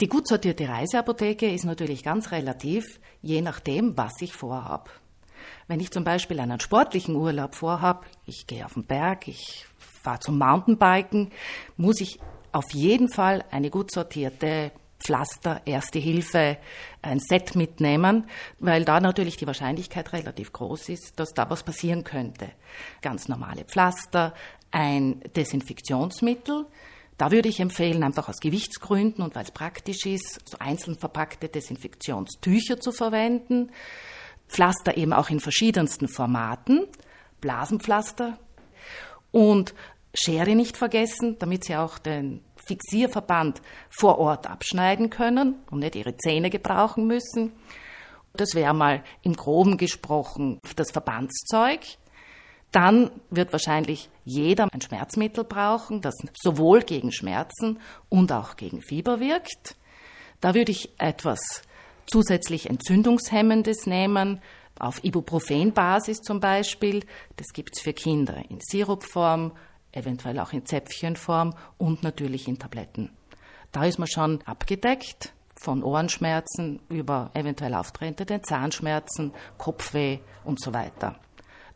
Die gut sortierte Reiseapotheke ist natürlich ganz relativ, je nachdem, was ich vorhab. Wenn ich zum Beispiel einen sportlichen Urlaub vorhab, ich gehe auf den Berg, ich fahre zum Mountainbiken, muss ich auf jeden Fall eine gut sortierte Pflaster, Erste Hilfe, ein Set mitnehmen, weil da natürlich die Wahrscheinlichkeit relativ groß ist, dass da was passieren könnte. Ganz normale Pflaster, ein Desinfektionsmittel, da würde ich empfehlen, einfach aus Gewichtsgründen und weil es praktisch ist, so einzeln verpackte Desinfektionstücher zu verwenden. Pflaster eben auch in verschiedensten Formaten, Blasenpflaster und Schere nicht vergessen, damit Sie auch den Fixierverband vor Ort abschneiden können und nicht Ihre Zähne gebrauchen müssen. Das wäre mal im groben gesprochen das Verbandszeug. Dann wird wahrscheinlich jeder ein Schmerzmittel brauchen, das sowohl gegen Schmerzen und auch gegen Fieber wirkt. Da würde ich etwas zusätzlich Entzündungshemmendes nehmen, auf Ibuprofen-Basis zum Beispiel. Das gibt es für Kinder in Sirupform, eventuell auch in Zäpfchenform und natürlich in Tabletten. Da ist man schon abgedeckt von Ohrenschmerzen über eventuell auftretende Zahnschmerzen, Kopfweh und so weiter.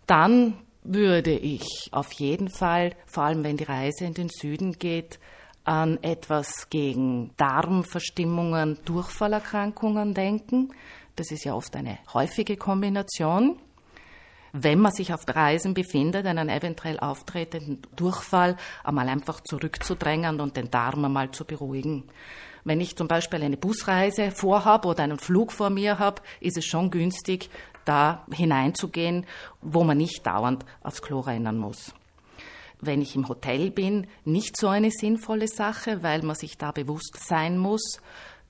Dann würde ich auf jeden Fall, vor allem wenn die Reise in den Süden geht, an etwas gegen Darmverstimmungen, Durchfallerkrankungen denken. Das ist ja oft eine häufige Kombination. Wenn man sich auf Reisen befindet, einen eventuell auftretenden Durchfall einmal einfach zurückzudrängen und den Darm einmal zu beruhigen. Wenn ich zum Beispiel eine Busreise vorhabe oder einen Flug vor mir habe, ist es schon günstig, da hineinzugehen, wo man nicht dauernd aufs Klo rennen muss. Wenn ich im Hotel bin, nicht so eine sinnvolle Sache, weil man sich da bewusst sein muss,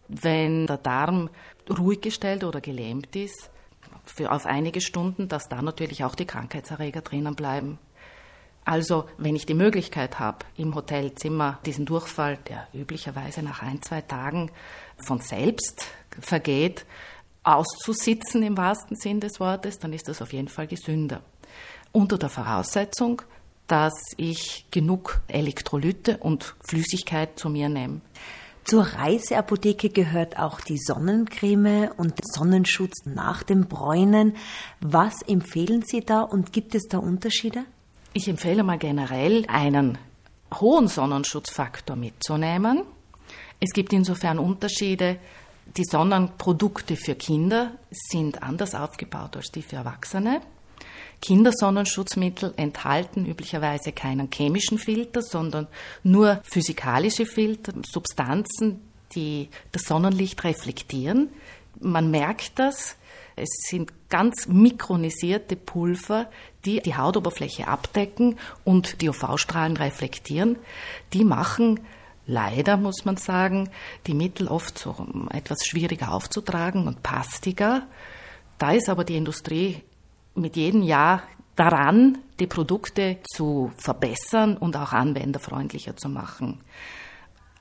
wenn der Darm ruhig gestellt oder gelähmt ist, für auf einige Stunden, dass da natürlich auch die Krankheitserreger drinnen bleiben. Also, wenn ich die Möglichkeit habe, im Hotelzimmer diesen Durchfall, der üblicherweise nach ein, zwei Tagen von selbst vergeht, auszusitzen im wahrsten Sinn des Wortes, dann ist das auf jeden Fall gesünder. Unter der Voraussetzung, dass ich genug Elektrolyte und Flüssigkeit zu mir nehme. Zur Reiseapotheke gehört auch die Sonnencreme und Sonnenschutz nach dem Bräunen. Was empfehlen Sie da und gibt es da Unterschiede? Ich empfehle mal generell einen hohen Sonnenschutzfaktor mitzunehmen. Es gibt insofern Unterschiede, die Sonnenprodukte für Kinder sind anders aufgebaut als die für Erwachsene. Kindersonnenschutzmittel enthalten üblicherweise keinen chemischen Filter, sondern nur physikalische Filter, Substanzen, die das Sonnenlicht reflektieren. Man merkt das. Es sind ganz mikronisierte Pulver, die die Hautoberfläche abdecken und die UV-Strahlen reflektieren. Die machen Leider muss man sagen, die Mittel oft so etwas schwieriger aufzutragen und pastiger. Da ist aber die Industrie mit jedem Jahr daran, die Produkte zu verbessern und auch anwenderfreundlicher zu machen.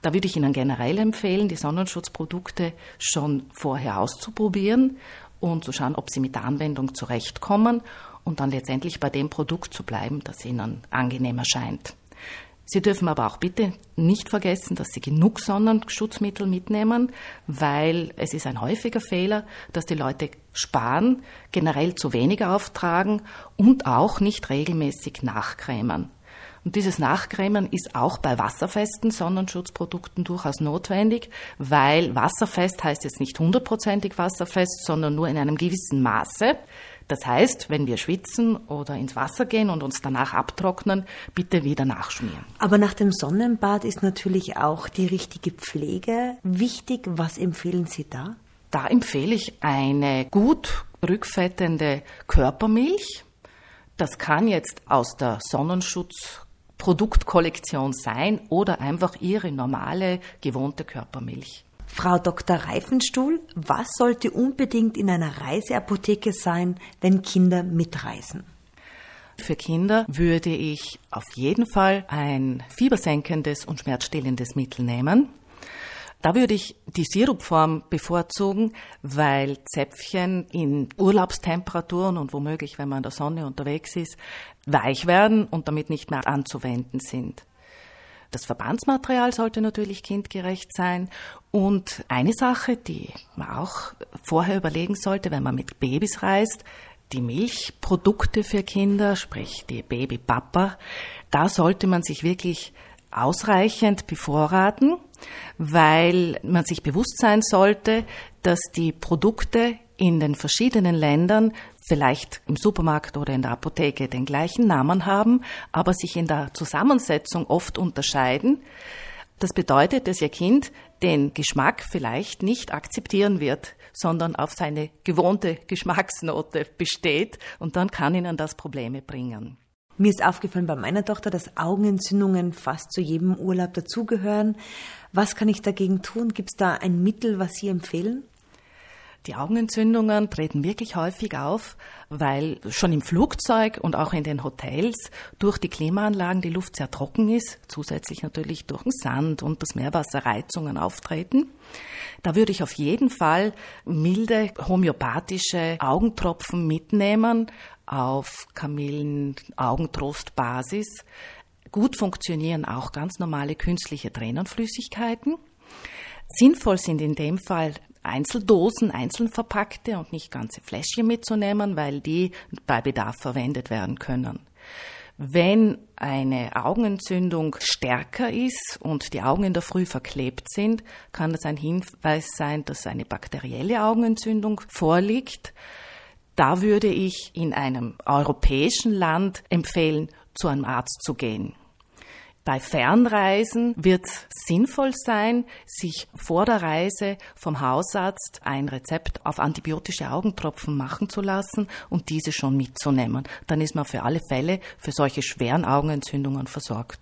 Da würde ich Ihnen generell empfehlen, die Sonnenschutzprodukte schon vorher auszuprobieren und zu schauen, ob Sie mit der Anwendung zurechtkommen und dann letztendlich bei dem Produkt zu bleiben, das Ihnen angenehm erscheint. Sie dürfen aber auch bitte nicht vergessen, dass Sie genug Sonnenschutzmittel mitnehmen, weil es ist ein häufiger Fehler, dass die Leute sparen, generell zu wenig auftragen und auch nicht regelmäßig nachcremen. Und dieses Nachcremen ist auch bei wasserfesten Sonnenschutzprodukten durchaus notwendig, weil wasserfest heißt jetzt nicht hundertprozentig wasserfest, sondern nur in einem gewissen Maße. Das heißt, wenn wir schwitzen oder ins Wasser gehen und uns danach abtrocknen, bitte wieder nachschmieren. Aber nach dem Sonnenbad ist natürlich auch die richtige Pflege wichtig. Was empfehlen Sie da? Da empfehle ich eine gut rückfettende Körpermilch. Das kann jetzt aus der Sonnenschutzproduktkollektion sein oder einfach Ihre normale, gewohnte Körpermilch. Frau Dr. Reifenstuhl, was sollte unbedingt in einer Reiseapotheke sein, wenn Kinder mitreisen? Für Kinder würde ich auf jeden Fall ein fiebersenkendes und schmerzstillendes Mittel nehmen. Da würde ich die Sirupform bevorzugen, weil Zäpfchen in Urlaubstemperaturen und womöglich, wenn man in der Sonne unterwegs ist, weich werden und damit nicht mehr anzuwenden sind. Das Verbandsmaterial sollte natürlich kindgerecht sein. Und eine Sache, die man auch vorher überlegen sollte, wenn man mit Babys reist, die Milchprodukte für Kinder, sprich die Babypapa, da sollte man sich wirklich ausreichend bevorraten, weil man sich bewusst sein sollte, dass die Produkte in den verschiedenen Ländern vielleicht im Supermarkt oder in der Apotheke den gleichen Namen haben, aber sich in der Zusammensetzung oft unterscheiden. Das bedeutet, dass Ihr Kind den Geschmack vielleicht nicht akzeptieren wird, sondern auf seine gewohnte Geschmacksnote besteht und dann kann Ihnen das Probleme bringen. Mir ist aufgefallen bei meiner Tochter, dass Augenentzündungen fast zu jedem Urlaub dazugehören. Was kann ich dagegen tun? Gibt es da ein Mittel, was Sie empfehlen? Die Augenentzündungen treten wirklich häufig auf, weil schon im Flugzeug und auch in den Hotels durch die Klimaanlagen die Luft sehr trocken ist, zusätzlich natürlich durch den Sand und das Meerwasser Reizungen auftreten. Da würde ich auf jeden Fall milde homöopathische Augentropfen mitnehmen auf Kamillen-Augentrostbasis. Gut funktionieren auch ganz normale künstliche Tränenflüssigkeiten. Sinnvoll sind in dem Fall Einzeldosen, einzeln verpackte und nicht ganze Fläschchen mitzunehmen, weil die bei Bedarf verwendet werden können. Wenn eine Augenentzündung stärker ist und die Augen in der Früh verklebt sind, kann das ein Hinweis sein, dass eine bakterielle Augenentzündung vorliegt. Da würde ich in einem europäischen Land empfehlen, zu einem Arzt zu gehen. Bei Fernreisen wird es sinnvoll sein, sich vor der Reise vom Hausarzt ein Rezept auf antibiotische Augentropfen machen zu lassen und diese schon mitzunehmen. Dann ist man für alle Fälle für solche schweren Augenentzündungen versorgt.